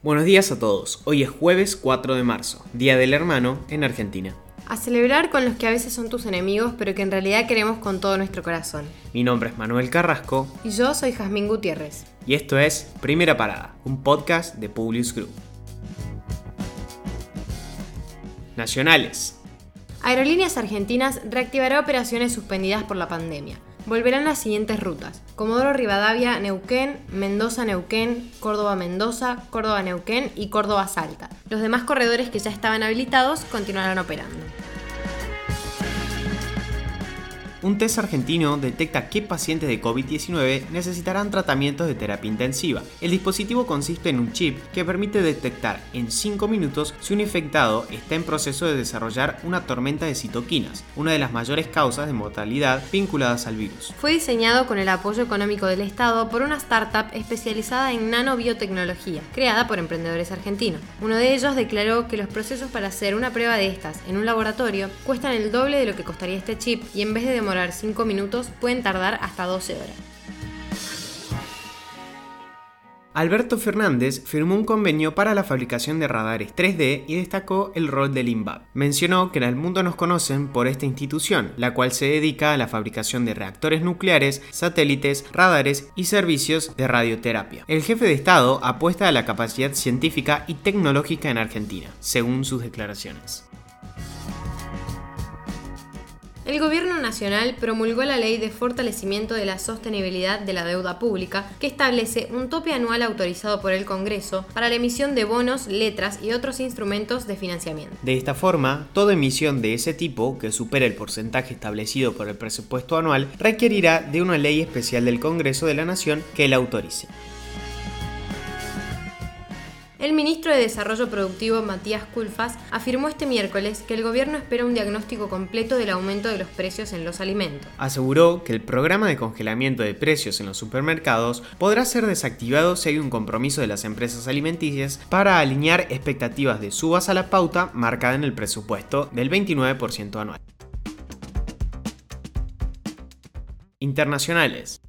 Buenos días a todos. Hoy es jueves 4 de marzo, Día del Hermano en Argentina. A celebrar con los que a veces son tus enemigos, pero que en realidad queremos con todo nuestro corazón. Mi nombre es Manuel Carrasco. Y yo soy Jazmín Gutiérrez. Y esto es Primera Parada, un podcast de Publius Group. Nacionales. Aerolíneas Argentinas reactivará operaciones suspendidas por la pandemia. Volverán las siguientes rutas. Comodoro Rivadavia, Neuquén, Mendoza, Neuquén, Córdoba, Mendoza, Córdoba, Neuquén y Córdoba, Salta. Los demás corredores que ya estaban habilitados continuarán operando. Un test argentino detecta qué pacientes de COVID-19 necesitarán tratamientos de terapia intensiva. El dispositivo consiste en un chip que permite detectar en 5 minutos si un infectado está en proceso de desarrollar una tormenta de citoquinas, una de las mayores causas de mortalidad vinculadas al virus. Fue diseñado con el apoyo económico del Estado por una startup especializada en nanobiotecnología, creada por emprendedores argentinos. Uno de ellos declaró que los procesos para hacer una prueba de estas en un laboratorio cuestan el doble de lo que costaría este chip y en vez de demorar 5 minutos, pueden tardar hasta 12 horas. Alberto Fernández firmó un convenio para la fabricación de radares 3D y destacó el rol del INVAP. Mencionó que en el mundo nos conocen por esta institución, la cual se dedica a la fabricación de reactores nucleares, satélites, radares y servicios de radioterapia. El jefe de Estado apuesta a la capacidad científica y tecnológica en Argentina, según sus declaraciones. El Gobierno Nacional promulgó la Ley de Fortalecimiento de la Sostenibilidad de la Deuda Pública, que establece un tope anual autorizado por el Congreso para la emisión de bonos, letras y otros instrumentos de financiamiento. De esta forma, toda emisión de ese tipo, que supere el porcentaje establecido por el presupuesto anual, requerirá de una ley especial del Congreso de la Nación que la autorice. El ministro de Desarrollo Productivo, Matías Culfas, afirmó este miércoles que el gobierno espera un diagnóstico completo del aumento de los precios en los alimentos. Aseguró que el programa de congelamiento de precios en los supermercados podrá ser desactivado si hay un compromiso de las empresas alimenticias para alinear expectativas de subas a la pauta marcada en el presupuesto del 29% anual. Internacionales.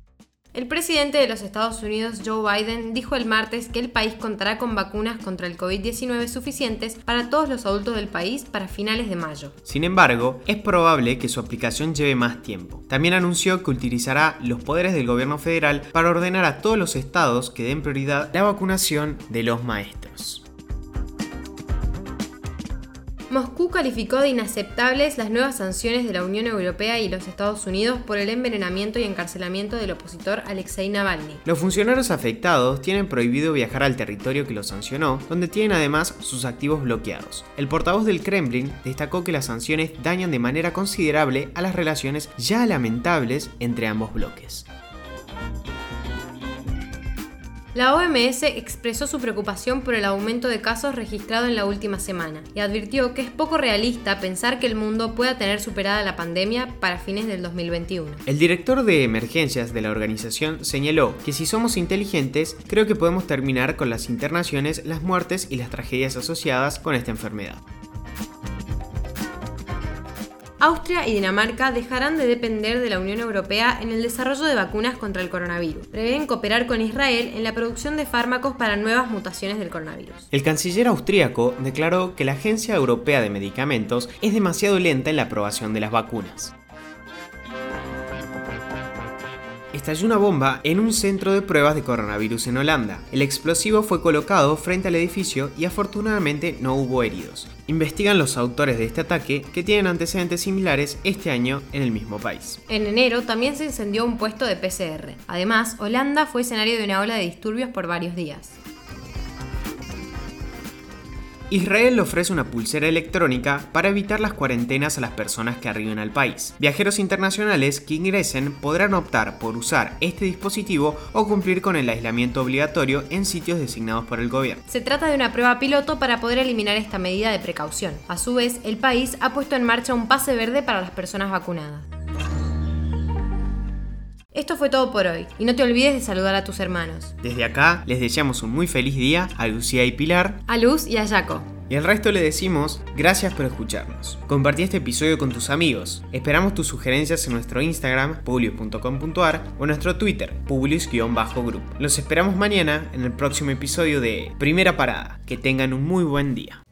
El presidente de los Estados Unidos, Joe Biden, dijo el martes que el país contará con vacunas contra el COVID-19 suficientes para todos los adultos del país para finales de mayo. Sin embargo, es probable que su aplicación lleve más tiempo. También anunció que utilizará los poderes del gobierno federal para ordenar a todos los estados que den prioridad la vacunación de los maestros. Moscú calificó de inaceptables las nuevas sanciones de la Unión Europea y los Estados Unidos por el envenenamiento y encarcelamiento del opositor Alexei Navalny. Los funcionarios afectados tienen prohibido viajar al territorio que los sancionó, donde tienen además sus activos bloqueados. El portavoz del Kremlin destacó que las sanciones dañan de manera considerable a las relaciones ya lamentables entre ambos bloques. La OMS expresó su preocupación por el aumento de casos registrado en la última semana y advirtió que es poco realista pensar que el mundo pueda tener superada la pandemia para fines del 2021. El director de emergencias de la organización señaló que si somos inteligentes, creo que podemos terminar con las internaciones, las muertes y las tragedias asociadas con esta enfermedad. Austria y Dinamarca dejarán de depender de la Unión Europea en el desarrollo de vacunas contra el coronavirus. Prevén cooperar con Israel en la producción de fármacos para nuevas mutaciones del coronavirus. El canciller austríaco declaró que la Agencia Europea de Medicamentos es demasiado lenta en la aprobación de las vacunas. Estalló una bomba en un centro de pruebas de coronavirus en Holanda. El explosivo fue colocado frente al edificio y afortunadamente no hubo heridos. Investigan los autores de este ataque que tienen antecedentes similares este año en el mismo país. En enero también se incendió un puesto de PCR. Además, Holanda fue escenario de una ola de disturbios por varios días. Israel ofrece una pulsera electrónica para evitar las cuarentenas a las personas que arriben al país. Viajeros internacionales que ingresen podrán optar por usar este dispositivo o cumplir con el aislamiento obligatorio en sitios designados por el gobierno. Se trata de una prueba piloto para poder eliminar esta medida de precaución. A su vez, el país ha puesto en marcha un pase verde para las personas vacunadas. Esto fue todo por hoy y no te olvides de saludar a tus hermanos. Desde acá les deseamos un muy feliz día a Lucía y Pilar, a Luz y a Jaco. Y al resto le decimos gracias por escucharnos. Compartí este episodio con tus amigos. Esperamos tus sugerencias en nuestro Instagram, publius.com.ar o nuestro Twitter, publius-group. Los esperamos mañana en el próximo episodio de Primera Parada. Que tengan un muy buen día.